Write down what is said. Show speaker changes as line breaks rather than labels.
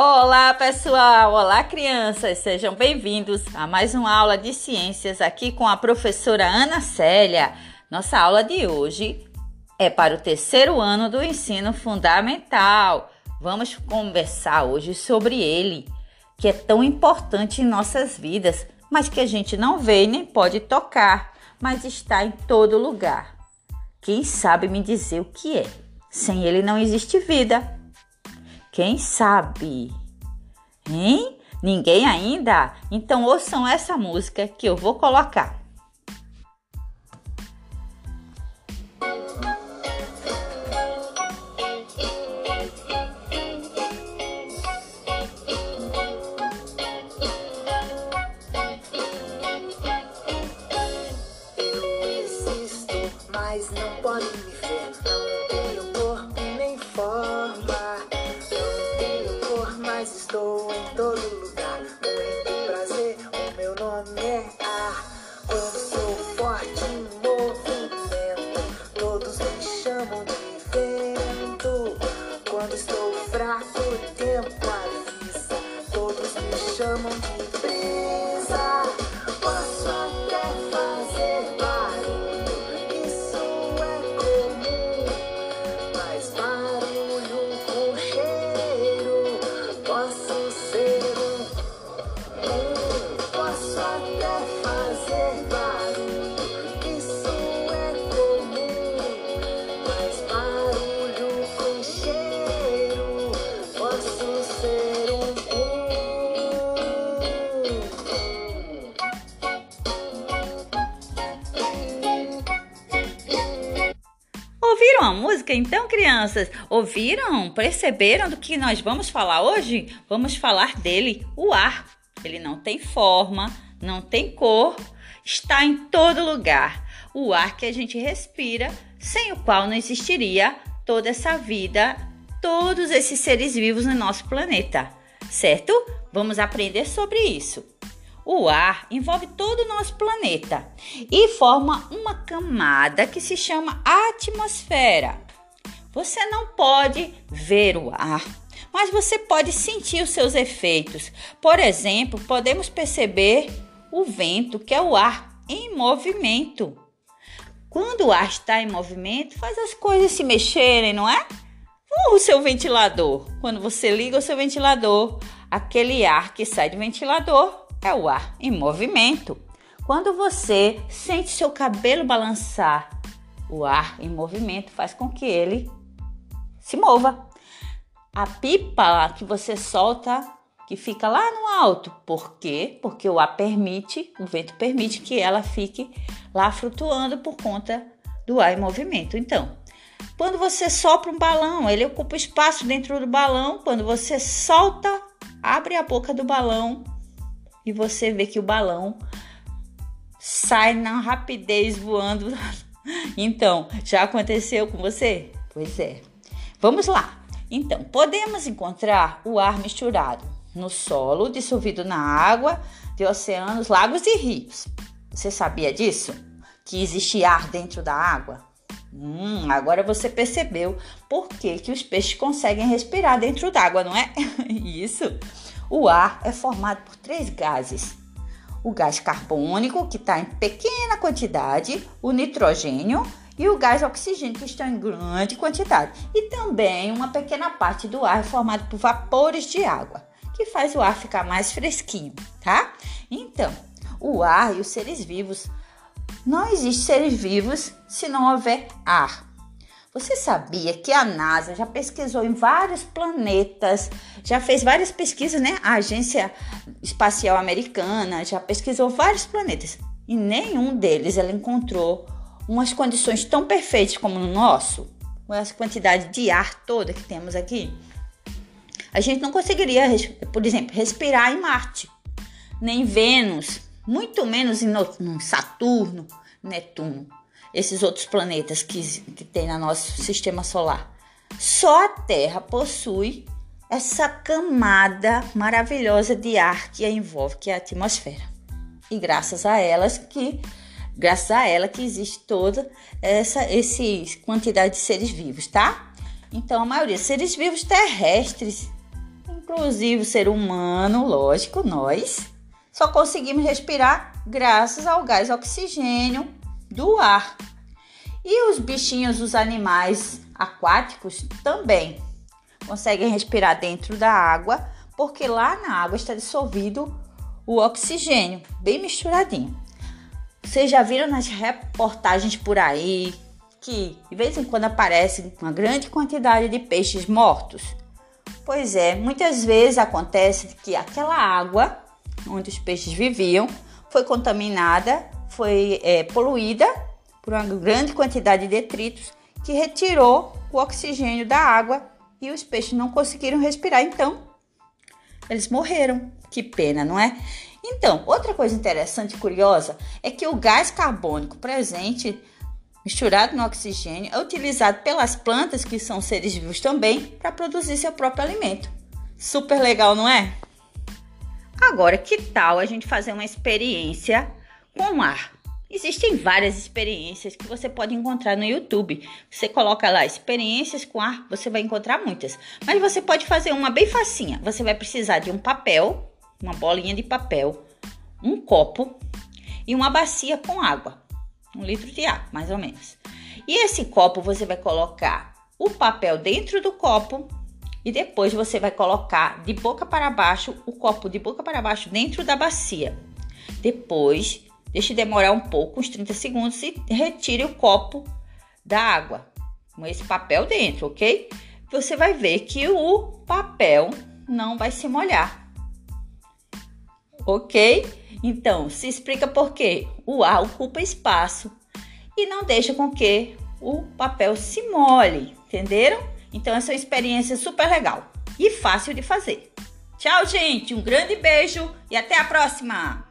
Olá, pessoal! Olá, crianças! Sejam bem-vindos a mais uma aula de ciências aqui com a professora Ana Célia. Nossa aula de hoje é para o terceiro ano do ensino fundamental. Vamos conversar hoje sobre ele, que é tão importante em nossas vidas, mas que a gente não vê nem pode tocar, mas está em todo lugar. Quem sabe me dizer o que é? Sem ele não existe vida. Quem sabe? Hein? Ninguém ainda? Então ouçam essa música que eu vou colocar. estou em todo lugar. Ouviram a música então, crianças? Ouviram? Perceberam do que nós vamos falar hoje? Vamos falar dele, o ar. Ele não tem forma, não tem cor, está em todo lugar. O ar que a gente respira, sem o qual não existiria toda essa vida, todos esses seres vivos no nosso planeta, certo? Vamos aprender sobre isso. O ar envolve todo o nosso planeta e forma uma camada que se chama atmosfera. Você não pode ver o ar, mas você pode sentir os seus efeitos. Por exemplo, podemos perceber o vento, que é o ar em movimento. Quando o ar está em movimento, faz as coisas se mexerem, não é? O seu ventilador. Quando você liga o seu ventilador, aquele ar que sai do ventilador é o ar em movimento. Quando você sente seu cabelo balançar, o ar em movimento faz com que ele se mova. A pipa que você solta, que fica lá no alto, por quê? Porque o ar permite, o vento permite que ela fique lá flutuando por conta do ar em movimento. Então, quando você sopra um balão, ele ocupa espaço dentro do balão. Quando você solta, abre a boca do balão, e você vê que o balão sai na rapidez voando. Então, já aconteceu com você? Pois é. Vamos lá. Então, podemos encontrar o ar misturado no solo, dissolvido na água de oceanos, lagos e rios. Você sabia disso? Que existe ar dentro da água? Hum, agora você percebeu por que, que os peixes conseguem respirar dentro d'água, não é? Isso. O ar é formado por três gases: o gás carbônico, que está em pequena quantidade, o nitrogênio e o gás oxigênio, que estão em grande quantidade. E também uma pequena parte do ar é formado por vapores de água, que faz o ar ficar mais fresquinho, tá? Então, o ar e os seres vivos. Não existe seres vivos se não houver ar. Você sabia que a NASA já pesquisou em vários planetas, já fez várias pesquisas, né? A Agência Espacial Americana já pesquisou vários planetas e nenhum deles ela encontrou umas condições tão perfeitas como no nosso, com essa quantidade de ar toda que temos aqui. A gente não conseguiria, por exemplo, respirar em Marte, nem Vênus, muito menos em Saturno, Netuno esses outros planetas que, que tem no nosso sistema solar. Só a Terra possui essa camada maravilhosa de ar que a envolve, que é a atmosfera. E graças a elas que graças a ela que existe toda essa esse quantidade de seres vivos, tá? Então a maioria seres vivos terrestres inclusive o ser humano, lógico, nós, só conseguimos respirar graças ao gás oxigênio do ar. E os bichinhos, os animais aquáticos também conseguem respirar dentro da água, porque lá na água está dissolvido o oxigênio, bem misturadinho. Vocês já viram nas reportagens por aí que de vez em quando aparece uma grande quantidade de peixes mortos? Pois é, muitas vezes acontece que aquela água onde os peixes viviam foi contaminada, foi é, poluída por uma grande quantidade de detritos que retirou o oxigênio da água e os peixes não conseguiram respirar, então eles morreram. Que pena, não é? Então, outra coisa interessante e curiosa é que o gás carbônico presente misturado no oxigênio é utilizado pelas plantas, que são seres vivos também, para produzir seu próprio alimento. Super legal, não é? Agora, que tal a gente fazer uma experiência com ar? Existem várias experiências que você pode encontrar no YouTube. Você coloca lá experiências com ar, você vai encontrar muitas. Mas você pode fazer uma bem facinha. Você vai precisar de um papel, uma bolinha de papel, um copo e uma bacia com água. Um litro de água, mais ou menos. E esse copo você vai colocar o papel dentro do copo e depois você vai colocar de boca para baixo o copo de boca para baixo dentro da bacia. Depois Deixe demorar um pouco, uns 30 segundos e retire o copo da água com esse papel dentro, ok? Você vai ver que o papel não vai se molhar, ok? Então, se explica por quê? O ar ocupa espaço e não deixa com que o papel se molhe, entenderam? Então, essa é uma experiência super legal e fácil de fazer. Tchau, gente! Um grande beijo e até a próxima!